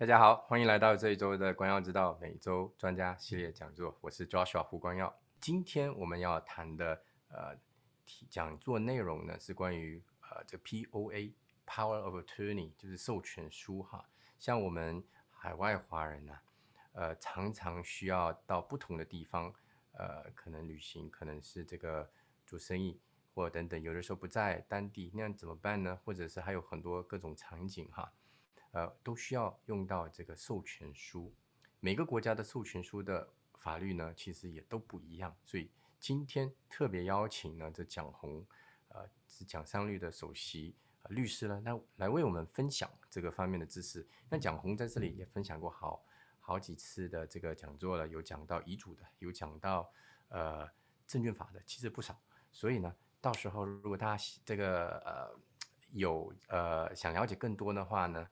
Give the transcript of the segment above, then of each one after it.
大家好，欢迎来到这一周的光耀之道每周专家系列讲座。我是 Joshua 胡光耀。今天我们要谈的呃讲座内容呢是关于呃这 POA Power of Attorney，就是授权书哈。像我们海外华人呢，呃常常需要到不同的地方，呃可能旅行，可能是这个做生意或等等，有的时候不在当地，那样怎么办呢？或者是还有很多各种场景哈。呃，都需要用到这个授权书。每个国家的授权书的法律呢，其实也都不一样。所以今天特别邀请呢，这蒋红，呃，是蒋商律的首席律师呢，那来为我们分享这个方面的知识。那蒋红在这里也分享过好好几次的这个讲座了，有讲到遗嘱的，有讲到呃证券法的，其实不少。所以呢，到时候如果大家这个呃有呃想了解更多的话呢，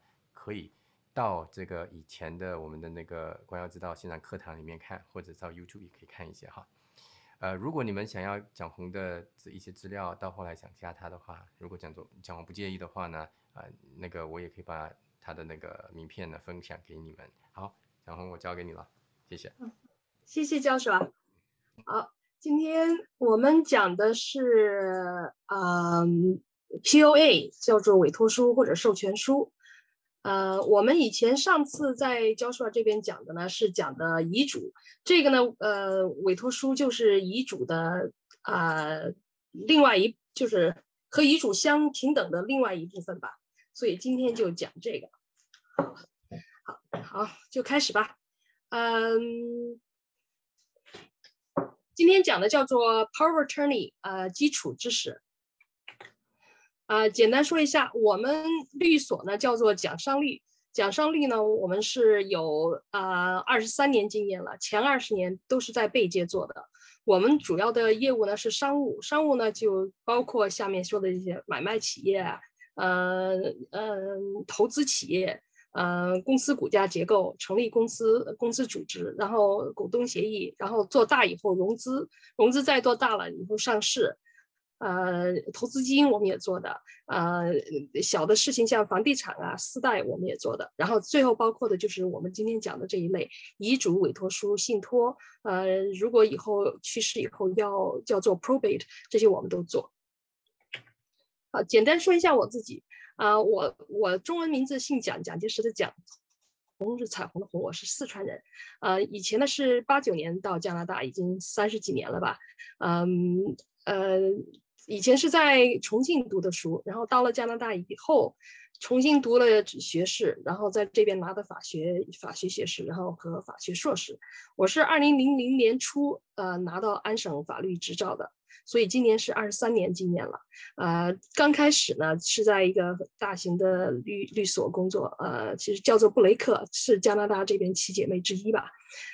可以到这个以前的我们的那个光耀之道线上课堂里面看，或者到 YouTube 也可以看一些哈。呃，如果你们想要蒋红的这一些资料，到后来想加他的话，如果蒋总蒋红不介意的话呢，啊，那个我也可以把他的那个名片呢分享给你们。好，蒋红我交给你了，谢谢。谢谢教授啊。好，今天我们讲的是嗯 POA，叫做委托书或者授权书。呃，我们以前上次在教授这边讲的呢，是讲的遗嘱。这个呢，呃，委托书就是遗嘱的啊，另外一就是和遗嘱相平等的另外一部分吧。所以今天就讲这个。好，好，就开始吧。嗯，今天讲的叫做 Power Attorney，呃，基础知识。啊，简单说一下，我们律所呢叫做蒋商律。蒋商律呢，我们是有啊二十三年经验了，前二十年都是在贝街做的。我们主要的业务呢是商务，商务呢就包括下面说的这些买卖企业呃，呃，投资企业，呃，公司股价结构，成立公司，公司组织，然后股东协议，然后做大以后融资，融资再做大了以后上市。呃，投资基金我们也做的，呃，小的事情像房地产啊、私贷我们也做的，然后最后包括的就是我们今天讲的这一类遗嘱、委托书、信托，呃，如果以后去世以后要叫做 probate，这些我们都做。好，简单说一下我自己，啊，我我中文名字姓蒋，蒋介石的蒋，红是彩虹的红，我是四川人，呃，以前呢是八九年到加拿大，已经三十几年了吧，嗯，呃。以前是在重庆读的书，然后到了加拿大以后，重新读了学士，然后在这边拿的法学法学学士，然后和法学硕士。我是二零零零年初呃拿到安省法律执照的。所以今年是二十三年经验了，呃，刚开始呢是在一个大型的律律所工作，呃，其实叫做布雷克，是加拿大这边七姐妹之一吧。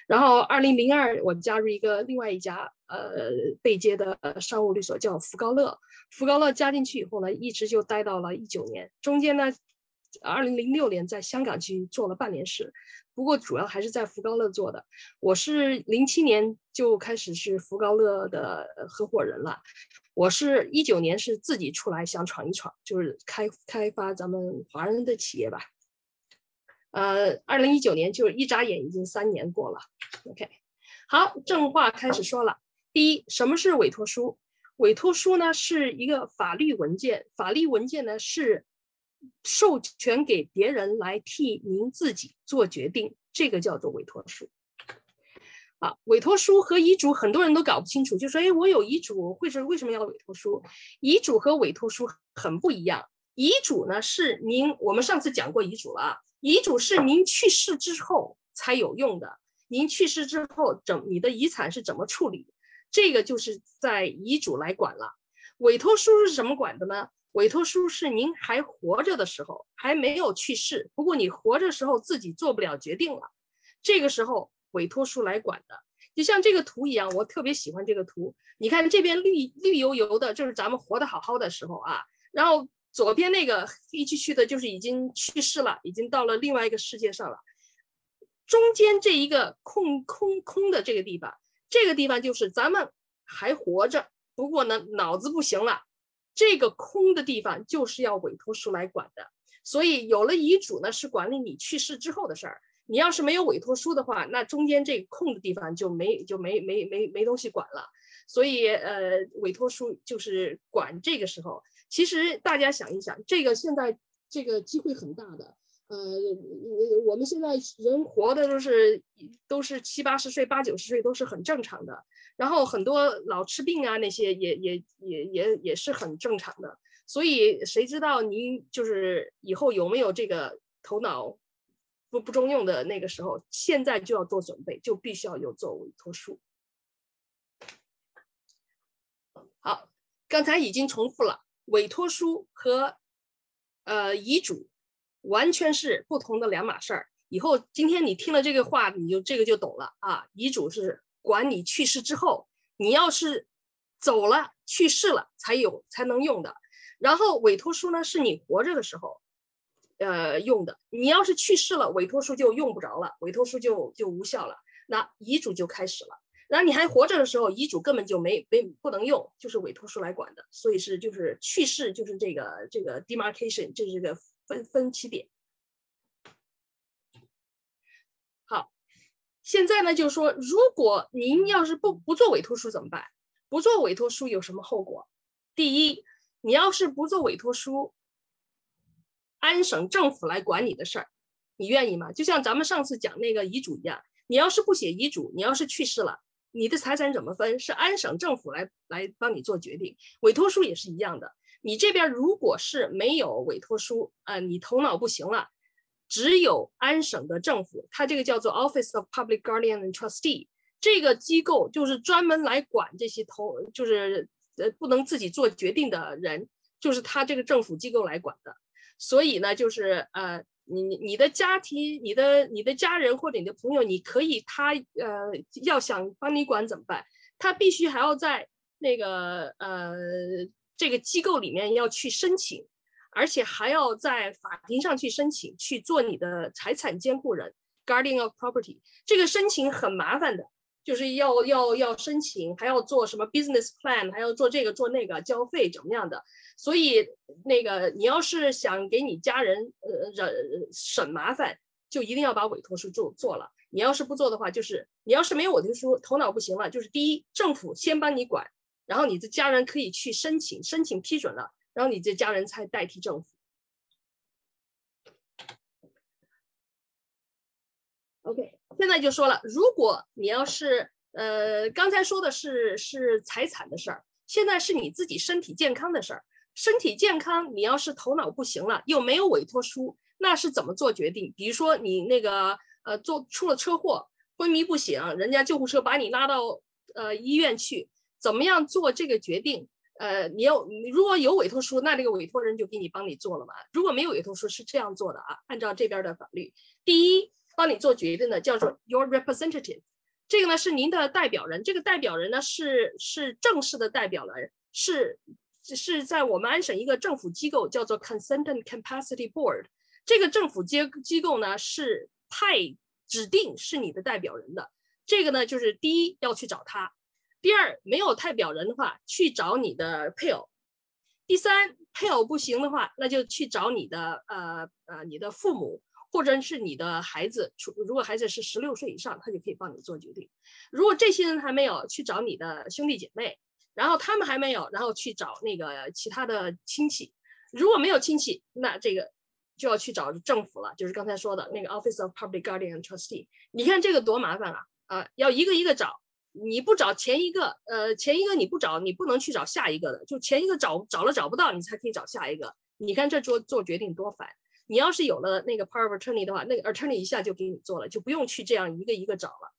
然后二零零二我加入一个另外一家呃背街的呃商务律所，叫福高乐。福高乐加进去以后呢，一直就待到了一九年，中间呢。二零零六年在香港去做了半年事，不过主要还是在福高乐做的。我是零七年就开始是福高乐的合伙人了。我是一九年是自己出来想闯一闯，就是开开发咱们华人的企业吧。呃，二零一九年就是一眨眼已经三年过了。OK，好，正话开始说了。第一，什么是委托书？委托书呢是一个法律文件，法律文件呢是。授权给别人来替您自己做决定，这个叫做委托书。啊，委托书和遗嘱很多人都搞不清楚，就说：“哎，我有遗嘱，会是为什么要委托书？”遗嘱和委托书很不一样。遗嘱呢是您，我们上次讲过遗嘱了啊。遗嘱是您去世之后才有用的，您去世之后怎你的遗产是怎么处理，这个就是在遗嘱来管了。委托书是什么管的呢？委托书是您还活着的时候，还没有去世，不过你活着时候自己做不了决定了，这个时候委托书来管的。就像这个图一样，我特别喜欢这个图。你看这边绿绿油油的，就是咱们活得好好的时候啊。然后左边那个黑黢黢的，就是已经去世了，已经到了另外一个世界上了。中间这一个空空空的这个地方，这个地方就是咱们还活着，不过呢脑子不行了。这个空的地方就是要委托书来管的，所以有了遗嘱呢，是管理你去世之后的事儿。你要是没有委托书的话，那中间这空的地方就没就没没没没东西管了。所以呃，委托书就是管这个时候。其实大家想一想，这个现在这个机会很大的。呃，我们现在人活的都是都是七八十岁、八九十岁都是很正常的。然后很多老吃病啊，那些也也也也也是很正常的。所以谁知道您就是以后有没有这个头脑不不中用的那个时候？现在就要做准备，就必须要有做委托书。好，刚才已经重复了，委托书和呃遗嘱完全是不同的两码事儿。以后今天你听了这个话，你就这个就懂了啊。遗嘱是管你去世之后，你要是走了去世了才有才能用的。然后委托书呢，是你活着的时候，呃用的。你要是去世了，委托书就用不着了，委托书就就无效了。那遗嘱就开始了。然后你还活着的时候，遗嘱根本就没没不能用，就是委托书来管的。所以是就是去世就是这个这个 demarcation，就是这个分分起点。好，现在呢就是说，如果您要是不不做委托书怎么办？不做委托书有什么后果？第一。你要是不做委托书，安省政府来管你的事儿，你愿意吗？就像咱们上次讲那个遗嘱一样，你要是不写遗嘱，你要是去世了，你的财产怎么分？是安省政府来来帮你做决定。委托书也是一样的，你这边如果是没有委托书，呃，你头脑不行了，只有安省的政府，它这个叫做 Office of Public Guardian and Trustee，这个机构就是专门来管这些投，就是。呃，不能自己做决定的人，就是他这个政府机构来管的。所以呢，就是呃，你你的家庭、你的你的家人或者你的朋友，你可以他呃要想帮你管怎么办？他必须还要在那个呃这个机构里面要去申请，而且还要在法庭上去申请去做你的财产监护人 （guardian of property）。这个申请很麻烦的。就是要要要申请，还要做什么 business plan，还要做这个做那个，交费怎么样的？所以那个你要是想给你家人呃省省麻烦，就一定要把委托书做做了。你要是不做的话，就是你要是没有委托书，头脑不行了，就是第一，政府先帮你管，然后你的家人可以去申请，申请批准了，然后你这家人才代替政府。OK。现在就说了，如果你要是呃，刚才说的是是财产的事儿，现在是你自己身体健康的事儿。身体健康，你要是头脑不行了，又没有委托书，那是怎么做决定？比如说你那个呃，做出了车祸，昏迷不醒，人家救护车把你拉到呃医院去，怎么样做这个决定？呃，你要如果有委托书，那这个委托人就给你帮你做了嘛。如果没有委托书，是这样做的啊，按照这边的法律，第一。帮你做决定的叫做 your representative，这个呢是您的代表人，这个代表人呢是是正式的代表人，是是在我们安省一个政府机构叫做 consent and capacity board，这个政府机机构呢是派指定是你的代表人的，这个呢就是第一要去找他，第二没有代表人的话去找你的配偶，第三配偶不行的话那就去找你的呃呃你的父母。或者是你的孩子，如果孩子是十六岁以上，他就可以帮你做决定。如果这些人还没有，去找你的兄弟姐妹，然后他们还没有，然后去找那个其他的亲戚。如果没有亲戚，那这个就要去找政府了，就是刚才说的那个 Office of Public Guardian and Trustee。你看这个多麻烦啊！啊，要一个一个找，你不找前一个，呃，前一个你不找，你不能去找下一个的。就前一个找找了找不到，你才可以找下一个。你看这做做决定多烦。你要是有了那个 power of attorney 的话，那个 attorney 一下就给你做了，就不用去这样一个一个找了。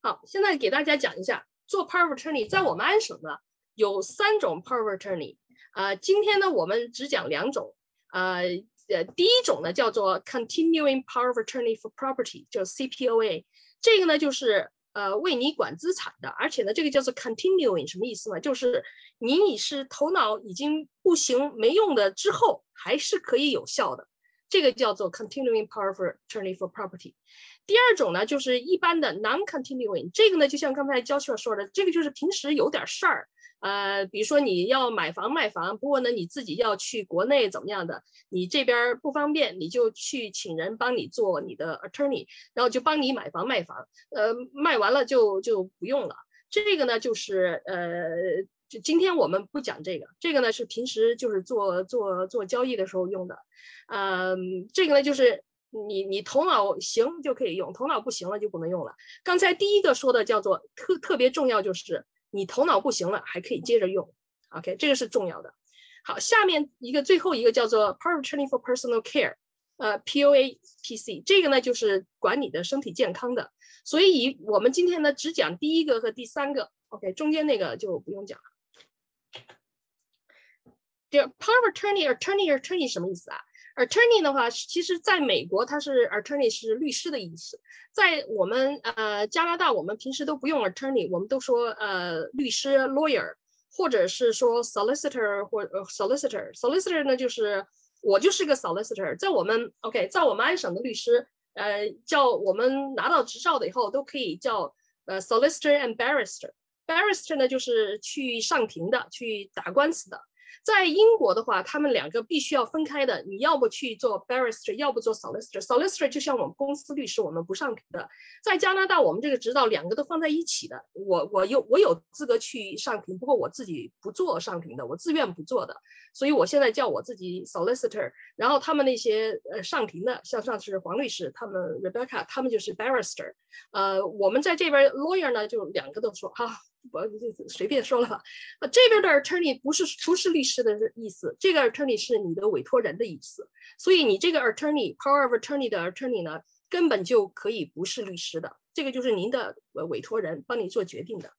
好，现在给大家讲一下做 power of attorney，在我们安省呢有三种 power of attorney，啊，今天呢我们只讲两种，呃呃，第一种呢叫做 continuing power of attorney for property，叫 CPOA，这个呢就是。呃，为你管资产的，而且呢，这个叫做 continuing，什么意思呢？就是你已是头脑已经不行、没用的之后，还是可以有效的。这个叫做 continuing power of attorney for property。第二种呢，就是一般的 non-continuing，这个呢，就像刚才 Joshua 说的，这个就是平时有点事儿，呃，比如说你要买房卖房，不过呢你自己要去国内怎么样的，你这边不方便，你就去请人帮你做你的 attorney，然后就帮你买房卖房，呃，卖完了就就不用了。这个呢，就是呃，就今天我们不讲这个，这个呢是平时就是做做做交易的时候用的，嗯，这个呢就是。你你头脑行就可以用，头脑不行了就不能用了。刚才第一个说的叫做特特别重要，就是你头脑不行了还可以接着用。OK，这个是重要的。好，下面一个最后一个叫做 Power of Attorney for Personal Care，呃，POAPC，这个呢就是管你的身体健康的。所以我们今天呢只讲第一个和第三个，OK，中间那个就不用讲了。第二，Power of Attorney，Attorney，Attorney 什么意思啊？Attorney 的话，其实在美国它是 Attorney 是律师的意思，在我们呃加拿大，我们平时都不用 Attorney，我们都说呃律师 Lawyer，或者是说 Solicitor 或 Solicitor，Solicitor 呢就是我就是个 Solicitor，在我们 OK，在我们安省的律师，呃叫我们拿到执照的以后都可以叫呃 Solicitor and Barrister，Barrister 呢就是去上庭的，去打官司的。在英国的话，他们两个必须要分开的。你要不去做 barrister，要不做 solicitor。solicitor 就像我们公司律师，我们不上庭的。在加拿大，我们这个执照两个都放在一起的。我我有我有资格去上庭，不过我自己不做上庭的，我自愿不做的。所以我现在叫我自己 solicitor。然后他们那些呃上庭的，像上次黄律师，他们 Rebecca，他们就是 barrister。呃，我们在这边 lawyer 呢，就两个都说哈。我就随便说了吧，啊，这边的 attorney 不是不是律师的意思，这个 attorney 是你的委托人的意思，所以你这个 attorney power of attorney 的 attorney 呢，根本就可以不是律师的，这个就是您的委托人帮你做决定的。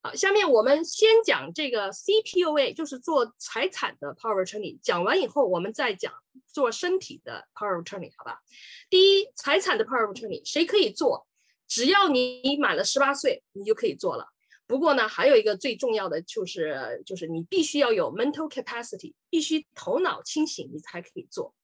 好，下面我们先讲这个 CPOA，就是做财产的 power of attorney，讲完以后我们再讲做身体的 power of attorney，好吧？第一，财产的 power of attorney 谁可以做？只要你满了十八岁，你就可以做了。不过呢，还有一个最重要的就是，就是你必须要有 mental capacity，必须头脑清醒，你才可以做。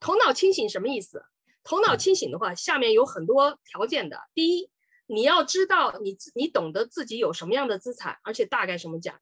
头脑清醒什么意思？头脑清醒的话，下面有很多条件的。第一，你要知道你你懂得自己有什么样的资产，而且大概什么价，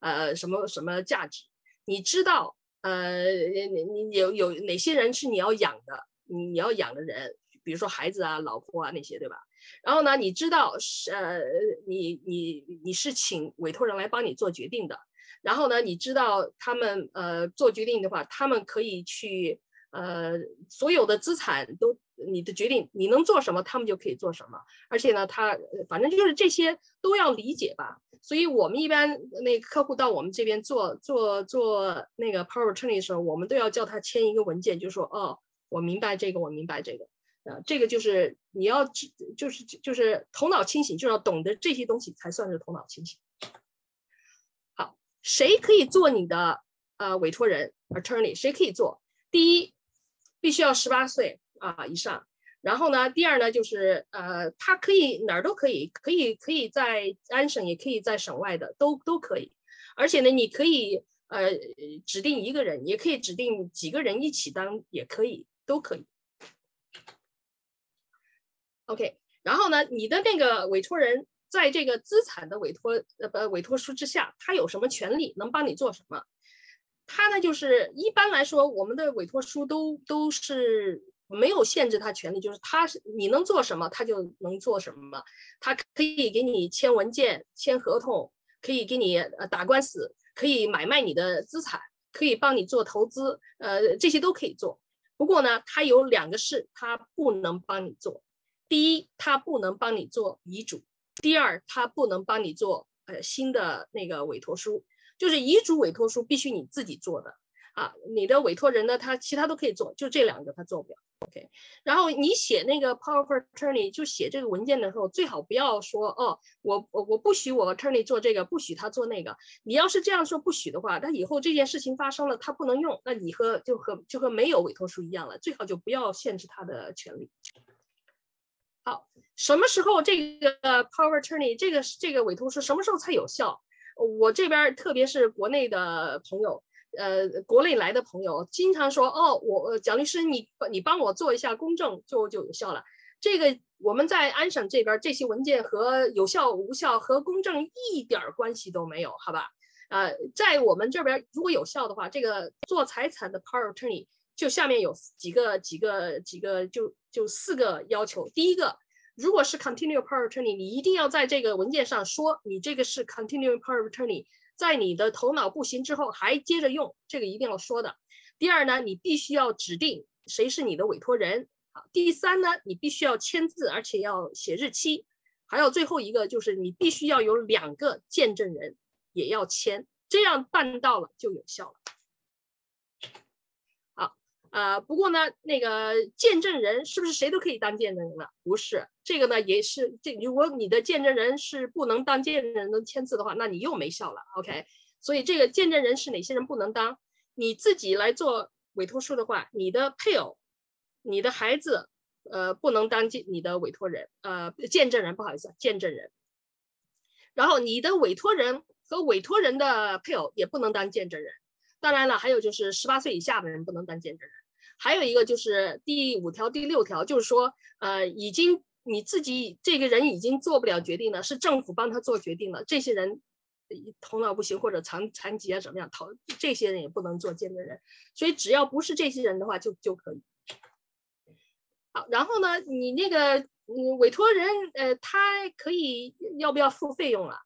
呃，什么什么价值。你知道，呃，你你有有哪些人是你要养的，你你要养的人。比如说孩子啊、老婆啊那些，对吧？然后呢，你知道是呃，你你你是请委托人来帮你做决定的。然后呢，你知道他们呃做决定的话，他们可以去呃所有的资产都你的决定，你能做什么，他们就可以做什么。而且呢，他反正就是这些都要理解吧。所以我们一般那客户到我们这边做做做那个 power attorney 的时候，我们都要叫他签一个文件，就说哦，我明白这个，我明白这个。啊，这个就是你要就是就是头脑清醒，就要懂得这些东西才算是头脑清醒。好，谁可以做你的呃委托人 attorney？谁可以做？第一，必须要十八岁啊以上。然后呢，第二呢，就是呃，他可以哪儿都可以，可以可以在安省，也可以在省外的，都都可以。而且呢，你可以呃指定一个人，也可以指定几个人一起当，也可以，都可以。OK，然后呢，你的那个委托人在这个资产的委托呃不委托书之下，他有什么权利能帮你做什么？他呢就是一般来说，我们的委托书都都是没有限制他权利，就是他是你能做什么，他就能做什么。他可以给你签文件、签合同，可以给你呃打官司，可以买卖你的资产，可以帮你做投资，呃这些都可以做。不过呢，他有两个事，他不能帮你做。第一，他不能帮你做遗嘱；第二，他不能帮你做呃新的那个委托书，就是遗嘱委托书必须你自己做的啊。你的委托人呢，他其他都可以做，就这两个他做不了。OK，然后你写那个 power of attorney 就写这个文件的时候，最好不要说哦，我我我不许我 attorney 做这个，不许他做那个。你要是这样说不许的话，那以后这件事情发生了，他不能用，那你和就和就和没有委托书一样了。最好就不要限制他的权利。好，什么时候这个 power attorney 这个这个委托书什么时候才有效？我这边特别是国内的朋友，呃国内来的朋友经常说，哦，我蒋律师，你你帮我做一下公证就就有效了。这个我们在安省这边，这些文件和有效无效和公证一点关系都没有，好吧？呃，在我们这边如果有效的话，这个做财产的 power attorney 就下面有几个几个几个就就四个要求。第一个，如果是 continuing power attorney，你一定要在这个文件上说你这个是 continuing power attorney，在你的头脑不行之后还接着用，这个一定要说的。第二呢，你必须要指定谁是你的委托人。好，第三呢，你必须要签字，而且要写日期。还有最后一个就是你必须要有两个见证人。也要签，这样办到了就有效了。呃，不过呢，那个见证人是不是谁都可以当见证人了？不是，这个呢也是这，如果你的见证人是不能当见证人能签字的话，那你又没效了。OK，所以这个见证人是哪些人不能当？你自己来做委托书的话，你的配偶、你的孩子，呃，不能当见你的委托人，呃，见证人，不好意思，见证人。然后你的委托人。和委托人的配偶也不能当见证人，当然了，还有就是十八岁以下的人不能当见证人，还有一个就是第五条、第六条，就是说，呃，已经你自己这个人已经做不了决定了，是政府帮他做决定了，这些人头脑不行或者残残疾啊怎么样，头这些人也不能做见证人，所以只要不是这些人的话就就可以。好，然后呢，你那个嗯委托人呃他可以要不要付费用啊？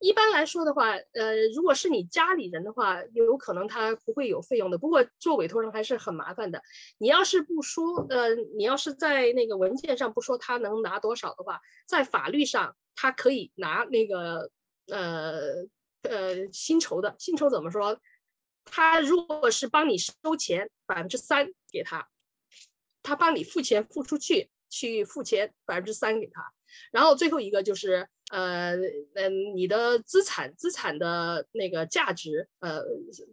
一般来说的话，呃，如果是你家里人的话，有可能他不会有费用的。不过做委托人还是很麻烦的。你要是不说，呃，你要是在那个文件上不说他能拿多少的话，在法律上他可以拿那个呃呃薪酬的。薪酬怎么说？他如果是帮你收钱百分之三给他，他帮你付钱付出去去付钱百分之三给他。然后最后一个就是。呃嗯，你的资产资产的那个价值，呃，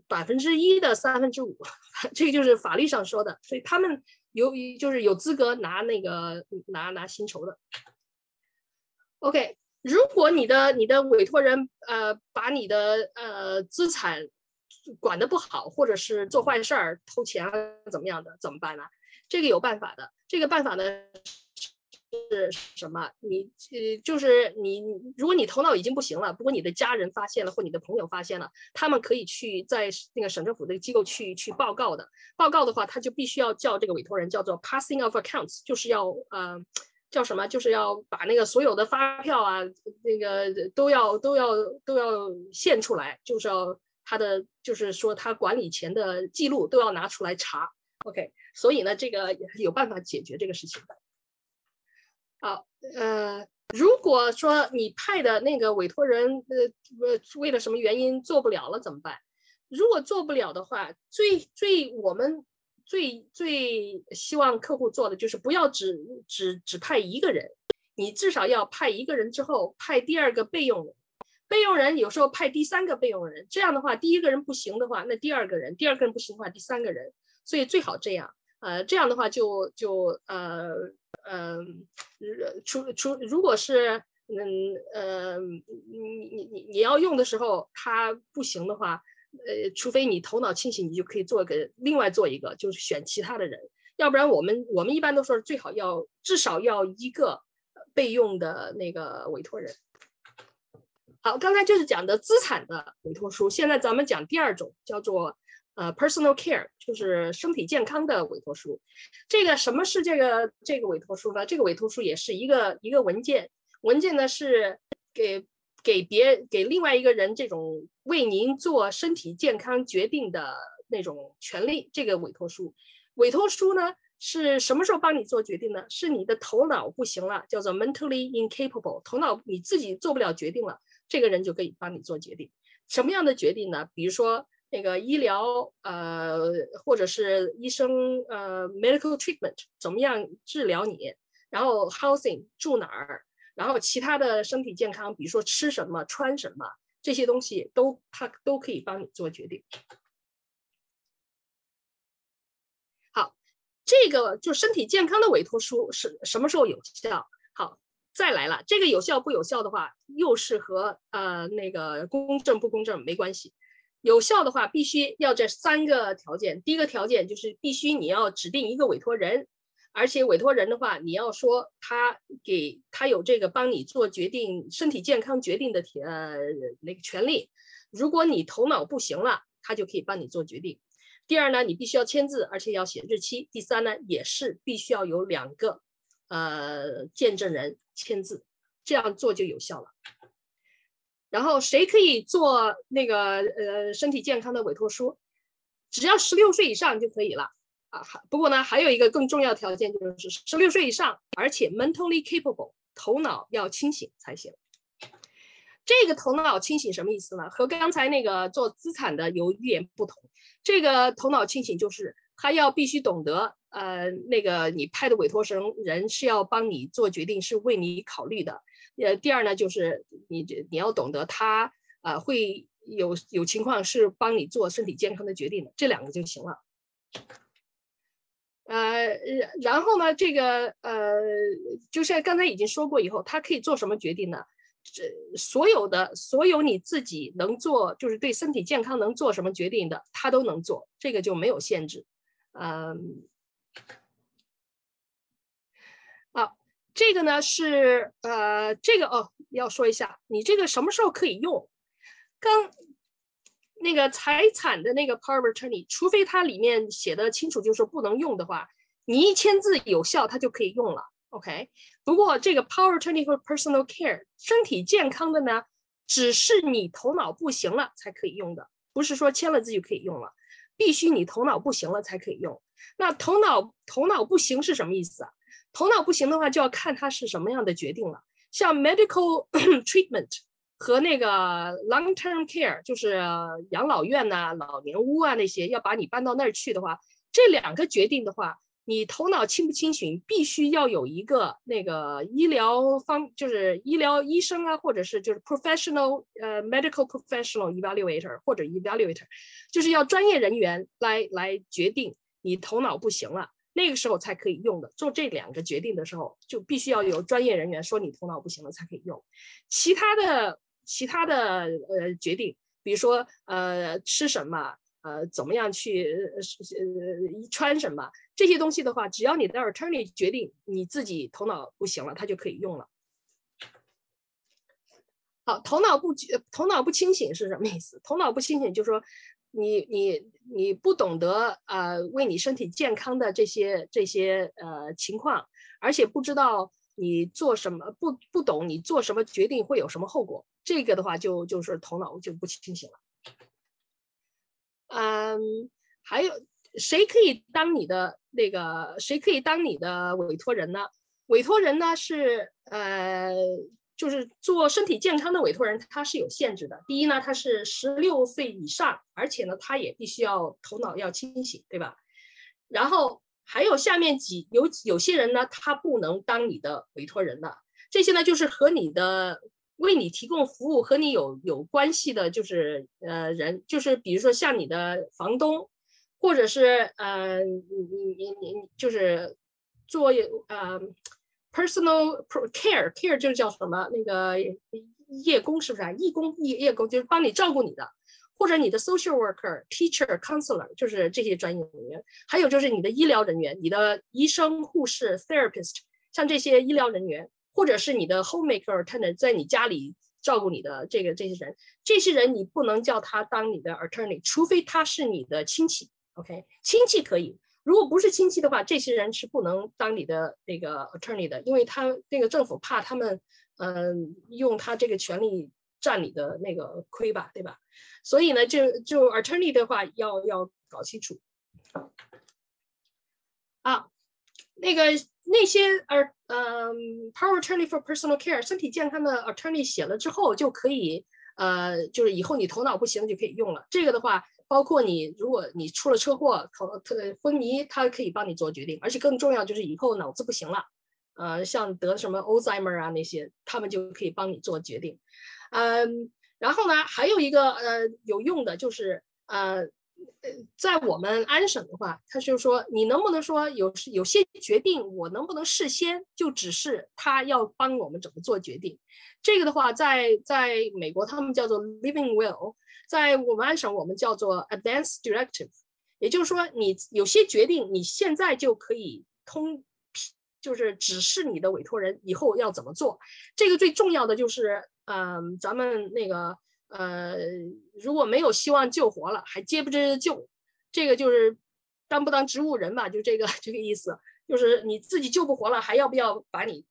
百分之一的三分之五，这个就是法律上说的，所以他们由于就是有资格拿那个拿拿薪酬的。OK，如果你的你的委托人呃把你的呃资产管得不好，或者是做坏事儿偷钱啊怎么样的，怎么办呢？这个有办法的，这个办法呢。是什么？你呃，就是你，如果你头脑已经不行了，不过你的家人发现了或你的朋友发现了，他们可以去在那个省政府的机构去去报告的。报告的话，他就必须要叫这个委托人叫做 passing of accounts，就是要呃叫什么？就是要把那个所有的发票啊，那个都要都要都要献出来，就是要他的就是说他管理钱的记录都要拿出来查。OK，所以呢，这个有办法解决这个事情的。好，呃，如果说你派的那个委托人，呃，呃，为了什么原因做不了了怎么办？如果做不了的话，最最我们最最希望客户做的就是不要只只只派一个人，你至少要派一个人之后派第二个备用人，备用人有时候派第三个备用人，这样的话第一个人不行的话，那第二个人，第二个人不行的话，第三个人，所以最好这样，呃，这样的话就就呃。呃，除除如果是嗯呃你你你你要用的时候它不行的话，呃，除非你头脑清醒，你就可以做个另外做一个，就是选其他的人，要不然我们我们一般都说最好要至少要一个备用的那个委托人。好，刚才就是讲的资产的委托书，现在咱们讲第二种，叫做。呃，personal care 就是身体健康的委托书。这个什么是这个这个委托书呢？这个委托书也是一个一个文件，文件呢是给给别给另外一个人这种为您做身体健康决定的那种权利。这个委托书，委托书呢是什么时候帮你做决定呢？是你的头脑不行了，叫做 mentally incapable，头脑你自己做不了决定了，这个人就可以帮你做决定。什么样的决定呢？比如说。那个医疗，呃，或者是医生，呃，medical treatment 怎么样治疗你？然后 housing 住哪儿？然后其他的身体健康，比如说吃什么、穿什么这些东西，都他都可以帮你做决定。好，这个就身体健康的委托书是什么时候有效？好，再来了，这个有效不有效的话，又是和呃那个公证不公证没关系。有效的话，必须要这三个条件。第一个条件就是必须你要指定一个委托人，而且委托人的话，你要说他给他有这个帮你做决定、身体健康决定的呃那个权利。如果你头脑不行了，他就可以帮你做决定。第二呢，你必须要签字，而且要写日期。第三呢，也是必须要有两个呃见证人签字，这样做就有效了。然后谁可以做那个呃身体健康的委托书？只要十六岁以上就可以了啊。不过呢，还有一个更重要条件就是十六岁以上，而且 mentally capable，头脑要清醒才行。这个头脑清醒什么意思呢？和刚才那个做资产的有一点不同。这个头脑清醒就是他要必须懂得，呃，那个你派的委托人人是要帮你做决定，是为你考虑的。呃，第二呢，就是你这你要懂得他呃会有有情况是帮你做身体健康的决定的，这两个就行了。呃，然后呢，这个呃，就像刚才已经说过以后，他可以做什么决定呢？这所有的所有你自己能做，就是对身体健康能做什么决定的，他都能做，这个就没有限制。嗯，好。这个呢是呃，这个哦，要说一下，你这个什么时候可以用？刚那个财产的那个 power attorney，除非它里面写的清楚，就是不能用的话，你一签字有效，它就可以用了。OK，不过这个 power attorney for personal care，身体健康的呢，只是你头脑不行了才可以用的，不是说签了字就可以用了，必须你头脑不行了才可以用。那头脑头脑不行是什么意思啊？头脑不行的话，就要看他是什么样的决定了。像 medical treatment 和那个 long-term care，就是养老院呐、老年屋啊那些，要把你搬到那儿去的话，这两个决定的话，你头脑清不清醒，必须要有一个那个医疗方，就是医疗医生啊，或者是就是 professional 呃 medical professional evaluator 或者 evaluator，就是要专业人员来来决定你头脑不行了。那个时候才可以用的，做这两个决定的时候，就必须要有专业人员说你头脑不行了才可以用。其他的其他的呃决定，比如说呃吃什么，呃怎么样去呃穿什么这些东西的话，只要你的 attorney 决定你自己头脑不行了，他就可以用了。好，头脑不头脑不清醒是什么意思？头脑不清醒就是说。你你你不懂得呃为你身体健康的这些这些呃情况，而且不知道你做什么不不懂你做什么决定会有什么后果，这个的话就就是头脑就不清醒了。嗯，还有谁可以当你的那个谁可以当你的委托人呢？委托人呢是呃。就是做身体健康的委托人，他是有限制的。第一呢，他是十六岁以上，而且呢，他也必须要头脑要清醒，对吧？然后还有下面几有有些人呢，他不能当你的委托人的。这些呢，就是和你的为你提供服务和你有有关系的，就是呃人，就是比如说像你的房东，或者是呃你你你你就是做呃。Personal care care 就是叫什么？那个业工是不是啊？义工业业工就是帮你照顾你的，或者你的 social worker、teacher、counselor 就是这些专业人员。还有就是你的医疗人员，你的医生、护士、therapist，像这些医疗人员，或者是你的 homemaker、attendant，在你家里照顾你的这个这些人，这些人你不能叫他当你的 attorney，除非他是你的亲戚。OK，亲戚可以。如果不是亲戚的话，这些人是不能当你的那个 attorney 的，因为他那个政府怕他们，嗯，用他这个权利占你的那个亏吧，对吧？所以呢，就就 attorney 的话要要搞清楚。啊，那个那些呃嗯，power attorney for personal care 身体健康的 attorney 写了之后就可以，呃，就是以后你头脑不行就可以用了。这个的话。包括你，如果你出了车祸，头特昏迷，他可以帮你做决定。而且更重要就是以后脑子不行了，呃，像得什么 Alzheimer 啊那些，他们就可以帮你做决定。嗯，然后呢，还有一个呃有用的就是呃呃在我们安省的话，他就说你能不能说有有些决定，我能不能事先就指示他要帮我们怎么做决定？这个的话，在在美国他们叫做 living will，在我们安省我们叫做 advance directive，也就是说你有些决定你现在就可以通，就是指示你的委托人以后要怎么做。这个最重要的就是，嗯，咱们那个。呃，如果没有希望救活了，还接不接着救？这个就是当不当植物人吧，就这个 这个意思。就是你自己救不活了，还要不要把你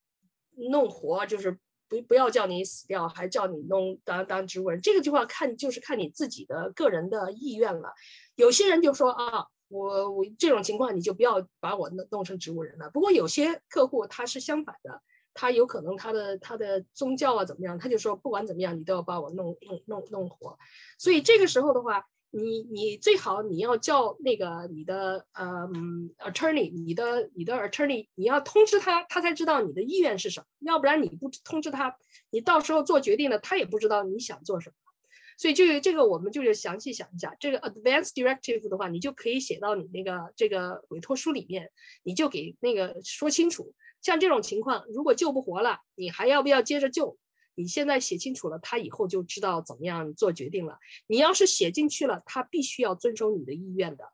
弄活？就是不不要叫你死掉，还叫你弄当当植物人。这个就要看，就是看你自己的个人的意愿了。有些人就说啊，我我这种情况你就不要把我弄弄成植物人了。不过有些客户他是相反的。他有可能他的他的宗教啊怎么样？他就说不管怎么样，你都要把我弄弄弄弄活。所以这个时候的话，你你最好你要叫那个你的呃 attorney，你的你的 attorney，你要通知他，他才知道你的意愿是什么。要不然你不通知他，你到时候做决定了，他也不知道你想做什么。所以就这个我们就是详细想一下，这个 advance directive 的话，你就可以写到你那个这个委托书里面，你就给那个说清楚。像这种情况，如果救不活了，你还要不要接着救？你现在写清楚了，他以后就知道怎么样做决定了。你要是写进去了，他必须要遵守你的意愿的。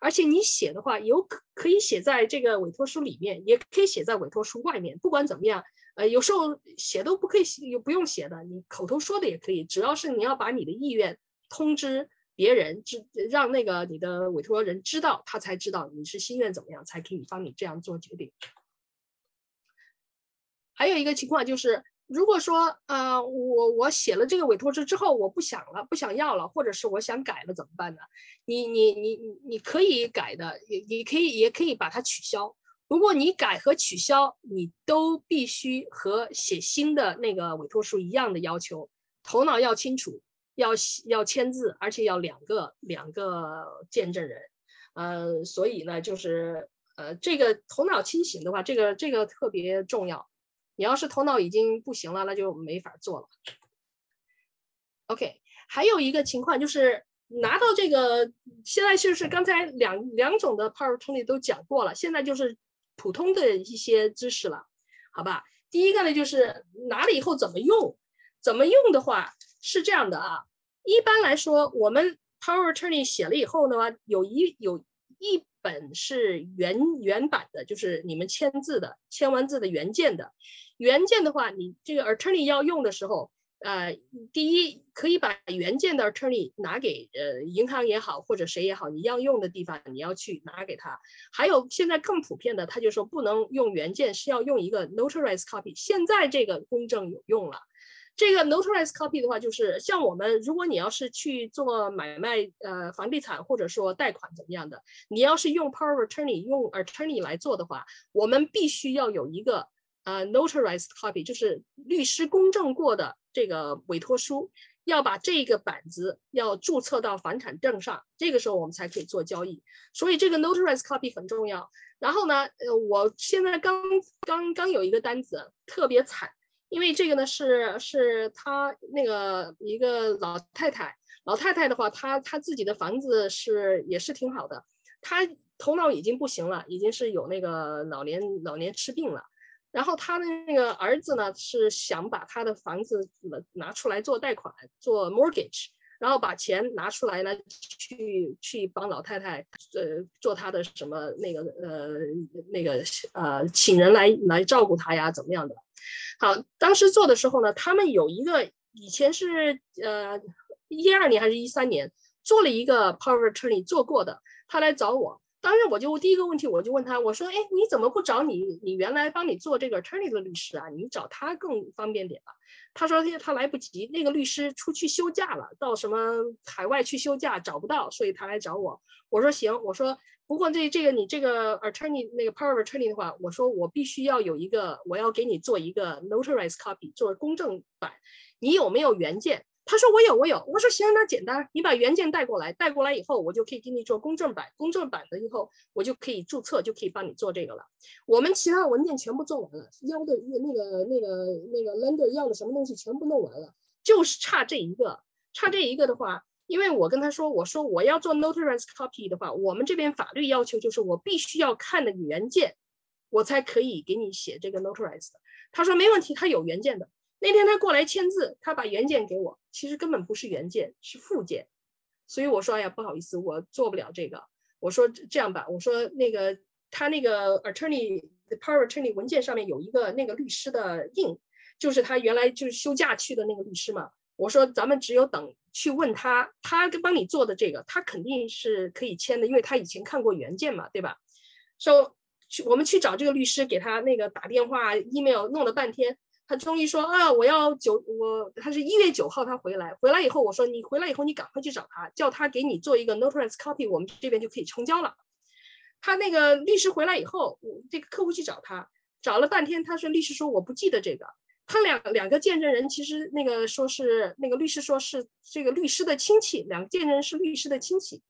而且你写的话，有可可以写在这个委托书里面，也可以写在委托书外面。不管怎么样，呃，有时候写都不可以写，也不用写的，你口头说的也可以。只要是你要把你的意愿通知别人，知让那个你的委托人知道，他才知道你是心愿怎么样，才可以帮你这样做决定。还有一个情况就是，如果说，呃，我我写了这个委托书之后，我不想了，不想要了，或者是我想改了，怎么办呢？你你你你你可以改的，也你可以也可以把它取消。不过你改和取消，你都必须和写新的那个委托书一样的要求，头脑要清楚，要要签字，而且要两个两个见证人。呃，所以呢，就是呃，这个头脑清醒的话，这个这个特别重要。你要是头脑已经不行了，那就没法做了。OK，还有一个情况就是拿到这个，现在就是刚才两两种的 Power Attorney 都讲过了，现在就是普通的一些知识了，好吧？第一个呢就是拿了以后怎么用，怎么用的话是这样的啊，一般来说我们 Power Attorney 写了以后呢，有一有一。本是原原版的，就是你们签字的，签完字的原件的。原件的话，你这个 attorney 要用的时候，呃，第一可以把原件的 attorney 拿给呃银行也好，或者谁也好，你要用的地方你要去拿给他。还有现在更普遍的，他就说不能用原件，是要用一个 notarized copy。现在这个公证有用了。这个 notarized copy 的话，就是像我们，如果你要是去做买卖，呃，房地产或者说贷款怎么样的，你要是用 power attorney 用 attorney 来做的话，我们必须要有一个呃 notarized copy，就是律师公证过的这个委托书，要把这个板子要注册到房产证上，这个时候我们才可以做交易。所以这个 notarized copy 很重要。然后呢，呃，我现在刚刚刚有一个单子，特别惨。因为这个呢是是他那个一个老太太，老太太的话，她她自己的房子是也是挺好的，她头脑已经不行了，已经是有那个老年老年痴病了。然后他的那个儿子呢是想把他的房子拿拿出来做贷款，做 mortgage，然后把钱拿出来呢去去帮老太太呃做他的什么那个呃那个呃请人来来照顾他呀怎么样的。好，当时做的时候呢，他们有一个以前是呃一二年还是一三年做了一个 power attorney 做过的，他来找我，当时我就第一个问题我就问他，我说，哎，你怎么不找你你原来帮你做这个 attorney 的律师啊？你找他更方便点吧？他说他来不及，那个律师出去休假了，到什么海外去休假找不到，所以他来找我。我说行，我说。不过这这个你这个 attorney 那个 power attorney 的话，我说我必须要有一个，我要给你做一个 notarized copy 做公证版，你有没有原件？他说我有我有。我说行，那简单，你把原件带过来，带过来以后我就可以给你做公证版，公证版的以后我就可以注册，就可以帮你做这个了。我们其他文件全部做完了，要的那个那个那个 lender 要的什么东西全部弄完了，就是差这一个，差这一个的话。因为我跟他说，我说我要做 notarized copy 的话，我们这边法律要求就是我必须要看的原件，我才可以给你写这个 notarized。他说没问题，他有原件的。那天他过来签字，他把原件给我，其实根本不是原件，是附件。所以我说，哎呀，不好意思，我做不了这个。我说这样吧，我说那个他那个 attorney power attorney 文件上面有一个那个律师的印，就是他原来就是休假去的那个律师嘛。我说咱们只有等去问他，他跟帮你做的这个，他肯定是可以签的，因为他以前看过原件嘛，对吧？说去我们去找这个律师，给他那个打电话、email 弄了半天，他终于说啊，我要九我他是一月九号他回来，回来以后我说你回来以后你赶快去找他，叫他给你做一个 notarized copy，我们这边就可以成交了。他那个律师回来以后，我这个客户去找他，找了半天，他说律师说我不记得这个。他两两个见证人其实那个说是那个律师说是这个律师的亲戚，两个见证人是律师的亲戚，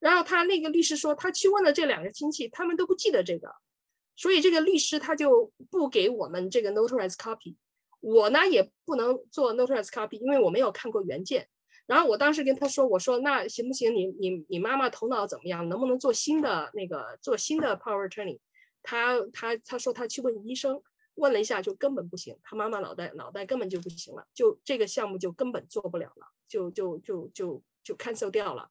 然后他那个律师说他去问了这两个亲戚，他们都不记得这个，所以这个律师他就不给我们这个 notarized copy，我呢也不能做 notarized copy，因为我没有看过原件。然后我当时跟他说，我说那行不行？你你你妈妈头脑怎么样？能不能做新的那个做新的 power attorney？他他他说他去问医生。问了一下，就根本不行，他妈妈脑袋脑袋根本就不行了，就这个项目就根本做不了了，就就就就就 cancel 掉了。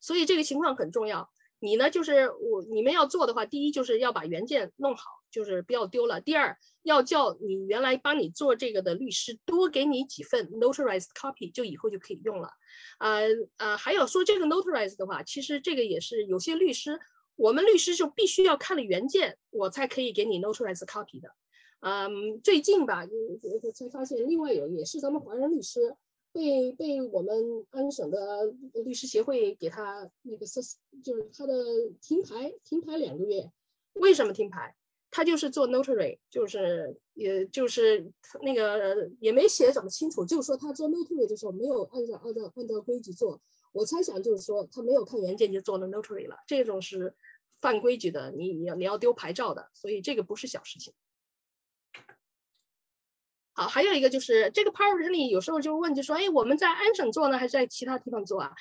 所以这个情况很重要。你呢，就是我你们要做的话，第一就是要把原件弄好，就是不要丢了。第二，要叫你原来帮你做这个的律师多给你几份 notarized copy，就以后就可以用了。呃呃，还有说这个 notarized 的话，其实这个也是有些律师。我们律师就必须要看了原件，我才可以给你 notarize copy 的。嗯，最近吧，才发现另外有也是咱们华人律师被被我们安省的律师协会给他那个就是他的停牌停牌两个月。为什么停牌？他就是做 notary，就是也就是那个也没写怎么清楚，就说他做 notary 的时候没有按照按照按照规矩做。我猜想就是说，他没有看原件就做了 notary 了，这种是犯规矩的，你你要你要丢牌照的，所以这个不是小事情。好，还有一个就是这个 power attorney 有时候就问，就说，哎，我们在安省做呢，还是在其他地方做啊？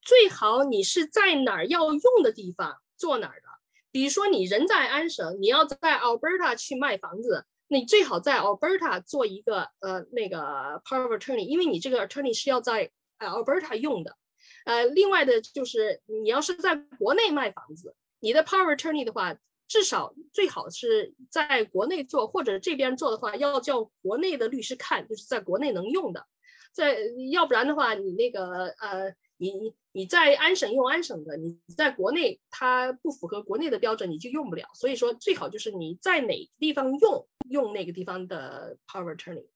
最好你是在哪儿要用的地方做哪儿的。比如说你人在安省，你要在 Alberta 去卖房子，你最好在 Alberta 做一个呃那个 power attorney，因为你这个 attorney 是要在。Alberta 用的，呃，另外的就是你要是在国内卖房子，你的 Power Attorney 的话，至少最好是在国内做，或者这边做的话，要叫国内的律师看，就是在国内能用的，在要不然的话，你那个呃，你你你在安省用安省的，你在国内它不符合国内的标准，你就用不了。所以说，最好就是你在哪地方用，用那个地方的 Power Attorney。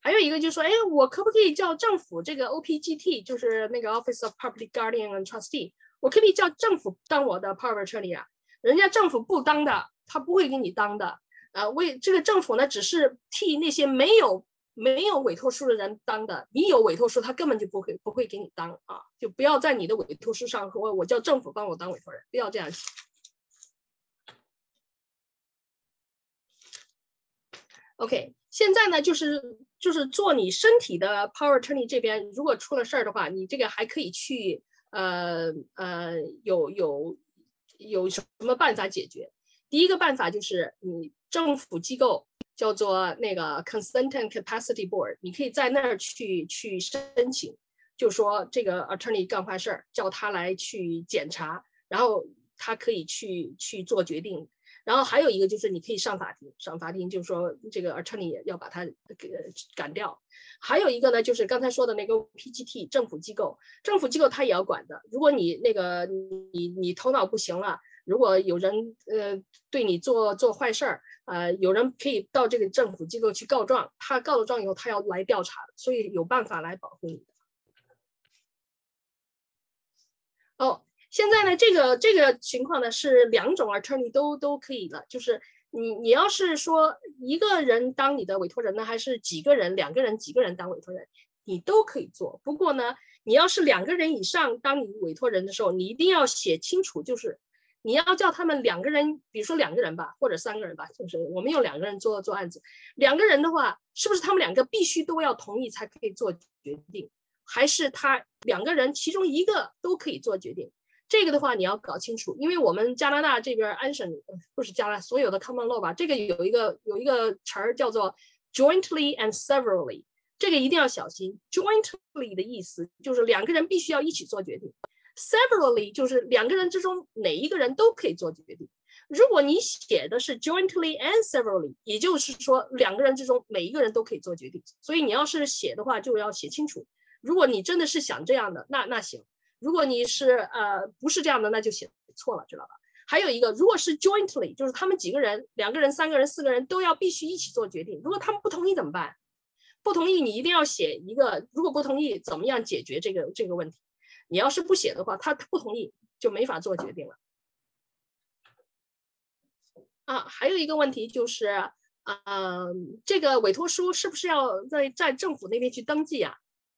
还有一个就是说，哎，我可不可以叫政府这个 OPGT，就是那个 Office of Public Guardian and Trustee，我可不可以叫政府当我的 Power Attorney 啊？人家政府不当的，他不会给你当的。啊，为这个政府呢，只是替那些没有没有委托书的人当的。你有委托书，他根本就不会不会给你当啊！就不要在你的委托书上说我叫政府帮我当委托人，不要这样。OK，现在呢，就是就是做你身体的 power attorney 这边，如果出了事儿的话，你这个还可以去呃呃有有有什么办法解决？第一个办法就是你政府机构叫做那个 consent and capacity board，你可以在那儿去去申请，就说这个 attorney 干坏事儿，叫他来去检查，然后他可以去去做决定。然后还有一个就是你可以上法庭，上法庭就是说这个 attorney 要把他给赶掉。还有一个呢，就是刚才说的那个 PGT 政府机构，政府机构他也要管的。如果你那个你你头脑不行了，如果有人呃对你做做坏事儿，呃有人可以到这个政府机构去告状，他告了状以后他要来调查，所以有办法来保护你的。哦。现在呢，这个这个情况呢是两种 attorney 都都可以了，就是你你要是说一个人当你的委托人呢，还是几个人、两个人、几个人当委托人，你都可以做。不过呢，你要是两个人以上当你委托人的时候，你一定要写清楚，就是你要叫他们两个人，比如说两个人吧，或者三个人吧，就是我们有两个人做做案子，两个人的话，是不是他们两个必须都要同意才可以做决定，还是他两个人其中一个都可以做决定？这个的话你要搞清楚，因为我们加拿大这边安省不是加拿大所有的 common law 吧，这个有一个有一个词儿叫做 jointly and severally，这个一定要小心。jointly 的意思就是两个人必须要一起做决定，severally 就是两个人之中哪一个人都可以做决定。如果你写的是 jointly and severally，也就是说两个人之中每一个人都可以做决定。所以你要是写的话就要写清楚。如果你真的是想这样的，那那行。如果你是呃不是这样的，那就写错了，知道吧？还有一个，如果是 jointly，就是他们几个人、两个人、三个人、四个人都要必须一起做决定。如果他们不同意怎么办？不同意，你一定要写一个。如果不同意，怎么样解决这个这个问题？你要是不写的话，他不同意就没法做决定了。啊，还有一个问题就是，呃，这个委托书是不是要在在政府那边去登记啊？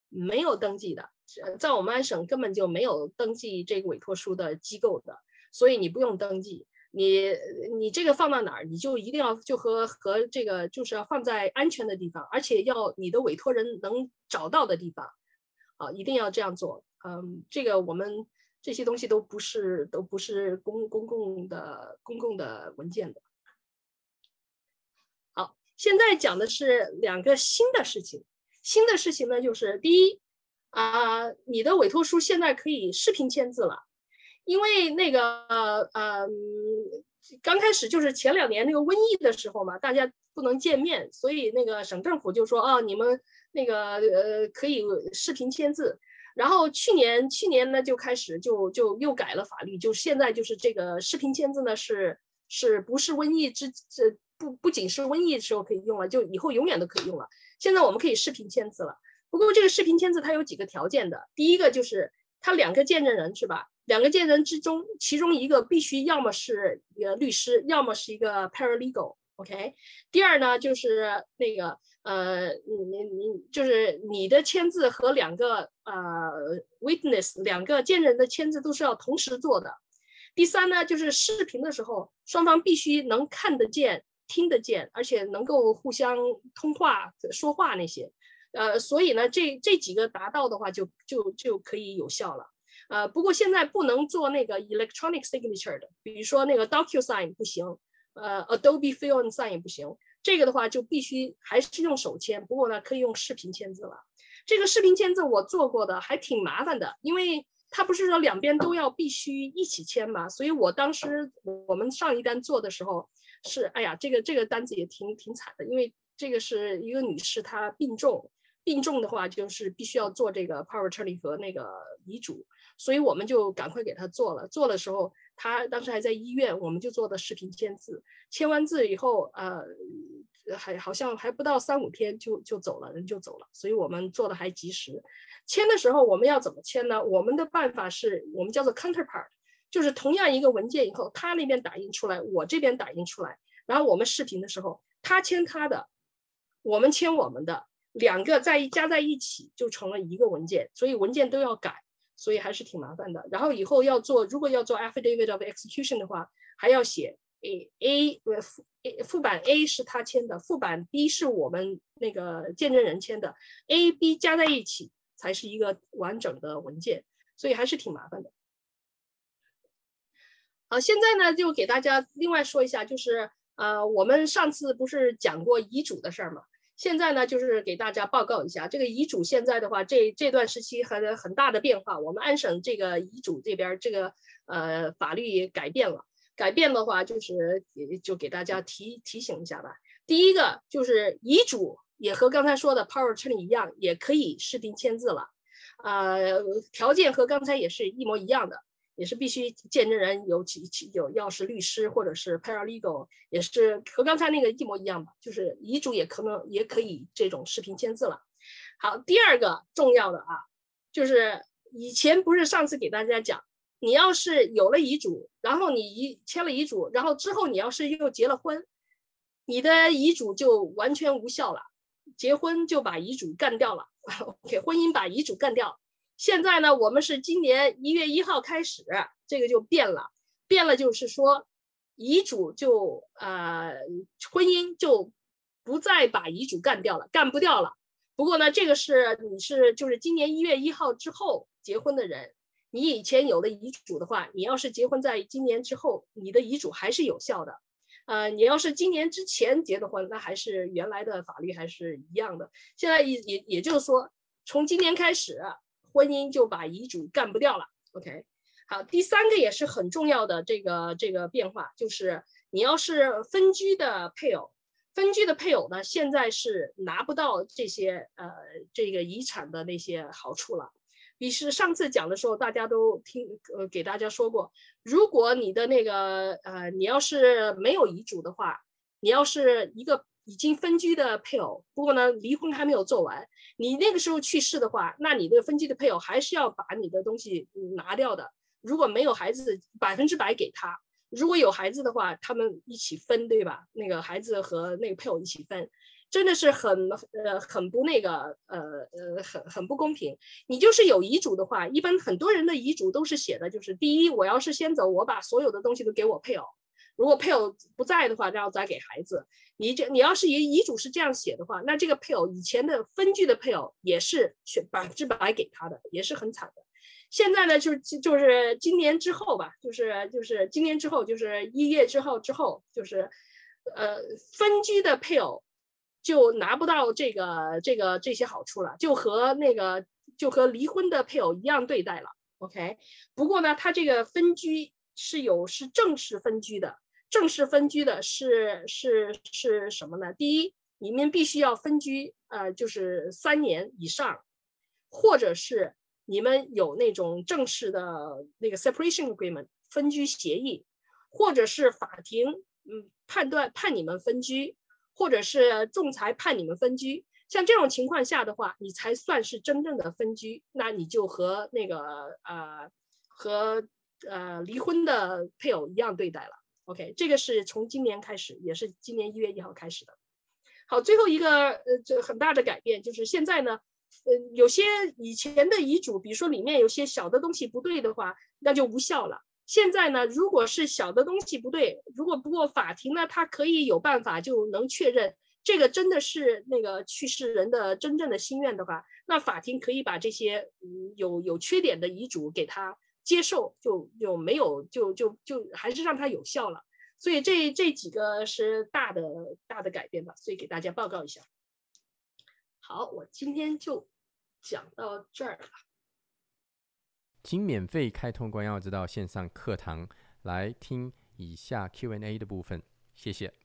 没有登记的，在我们安省根本就没有登记这个委托书的机构的，所以你不用登记。你你这个放到哪儿，你就一定要就和和这个就是要放在安全的地方，而且要你的委托人能找到的地方，啊，一定要这样做。嗯，这个我们这些东西都不是都不是公公共的公共的文件的。好，现在讲的是两个新的事情。新的事情呢，就是第一，啊，你的委托书现在可以视频签字了，因为那个呃，刚开始就是前两年那个瘟疫的时候嘛，大家不能见面，所以那个省政府就说啊，你们那个呃可以视频签字。然后去年去年呢就开始就就又改了法律，就现在就是这个视频签字呢是是不是瘟疫之这不不仅是瘟疫的时候可以用了，就以后永远都可以用了。现在我们可以视频签字了，不过这个视频签字它有几个条件的。第一个就是它两个见证人是吧？两个见证人之中，其中一个必须要么是一个律师，要么是一个 paralegal，OK。第二呢，就是那个呃，你你你就是你的签字和两个呃 witness 两个见证人的签字都是要同时做的。第三呢，就是视频的时候，双方必须能看得见。听得见，而且能够互相通话说话那些，呃，所以呢，这这几个达到的话，就就就可以有效了。呃，不过现在不能做那个 electronic signature 的，比如说那个 DocuSign 不行，呃，Adobe Fill and Sign 也不行。这个的话就必须还是用手签，不过呢，可以用视频签字了。这个视频签字我做过的，还挺麻烦的，因为它不是说两边都要必须一起签嘛，所以我当时我们上一单做的时候。是，哎呀，这个这个单子也挺挺惨的，因为这个是一个女士，她病重，病重的话就是必须要做这个 power attorney 和那个遗嘱，所以我们就赶快给他做了。做的时候，他当时还在医院，我们就做的视频签字。签完字以后，呃，还好像还不到三五天就就走了，人就走了，所以我们做的还及时。签的时候我们要怎么签呢？我们的办法是我们叫做 counterpart。就是同样一个文件以后，他那边打印出来，我这边打印出来，然后我们视频的时候，他签他的，我们签我们的，两个在加在一起就成了一个文件，所以文件都要改，所以还是挺麻烦的。然后以后要做，如果要做 affidavit of execution 的话，还要写 A A 呃副副版 A 是他签的，副版 B 是我们那个见证人签的，A B 加在一起才是一个完整的文件，所以还是挺麻烦的。好，现在呢就给大家另外说一下，就是呃，我们上次不是讲过遗嘱的事儿吗？现在呢就是给大家报告一下，这个遗嘱现在的话，这这段时期很很大的变化。我们安省这个遗嘱这边这个呃法律也改变了，改变的话就是也就给大家提提醒一下吧。第一个就是遗嘱也和刚才说的 power attorney 一样，也可以视频签字了，呃，条件和刚才也是一模一样的。也是必须见证人有其其有要是律师或者是 paralegal，也是和刚才那个一模一样吧，就是遗嘱也可能也可以这种视频签字了。好，第二个重要的啊，就是以前不是上次给大家讲，你要是有了遗嘱，然后你遗签了遗嘱，然后之后你要是又结了婚，你的遗嘱就完全无效了，结婚就把遗嘱干掉了，给婚姻把遗嘱干掉。现在呢，我们是今年一月一号开始，这个就变了，变了，就是说遗嘱就呃婚姻就不再把遗嘱干掉了，干不掉了。不过呢，这个是你是就是今年一月一号之后结婚的人，你以前有了遗嘱的话，你要是结婚在今年之后，你的遗嘱还是有效的。呃，你要是今年之前结的婚，那还是原来的法律还是一样的。现在也也也就是说，从今年开始，婚姻就把遗嘱干不掉了。OK，好，第三个也是很重要的这个这个变化，就是你要是分居的配偶。分居的配偶呢，现在是拿不到这些呃这个遗产的那些好处了。比是上次讲的时候，大家都听呃给大家说过，如果你的那个呃你要是没有遗嘱的话，你要是一个已经分居的配偶，不过呢离婚还没有做完，你那个时候去世的话，那你的分居的配偶还是要把你的东西拿掉的。如果没有孩子，百分之百给他。如果有孩子的话，他们一起分，对吧？那个孩子和那个配偶一起分，真的是很呃很不那个呃呃很很不公平。你就是有遗嘱的话，一般很多人的遗嘱都是写的，就是第一，我要是先走，我把所有的东西都给我配偶，如果配偶不在的话，然后再给孩子。你这你要是遗遗嘱是这样写的话，那这个配偶以前的分居的配偶也是选百分之百给他的，也是很惨的。现在呢，就是就是今年之后吧，就是就是今年之后，就是一月之后之后，就是，呃，分居的配偶就拿不到这个这个这些好处了，就和那个就和离婚的配偶一样对待了。OK，不过呢，他这个分居是有是正式分居的，正式分居的是是是什么呢？第一，你们必须要分居，呃，就是三年以上，或者是。你们有那种正式的那个 separation agreement 分居协议，或者是法庭嗯判断判你们分居，或者是仲裁判你们分居，像这种情况下的话，你才算是真正的分居，那你就和那个呃和呃离婚的配偶一样对待了。OK，这个是从今年开始，也是今年一月一号开始的。好，最后一个呃这很大的改变就是现在呢。呃，有些以前的遗嘱，比如说里面有些小的东西不对的话，那就无效了。现在呢，如果是小的东西不对，如果不过法庭呢，它可以有办法就能确认这个真的是那个去世人的真正的心愿的话，那法庭可以把这些嗯有有缺点的遗嘱给他接受，就就没有就就就还是让它有效了。所以这这几个是大的大的改变吧，所以给大家报告一下。好，我今天就讲到这儿了。请免费开通关耀之道线上课堂来听以下 Q&A 的部分，谢谢。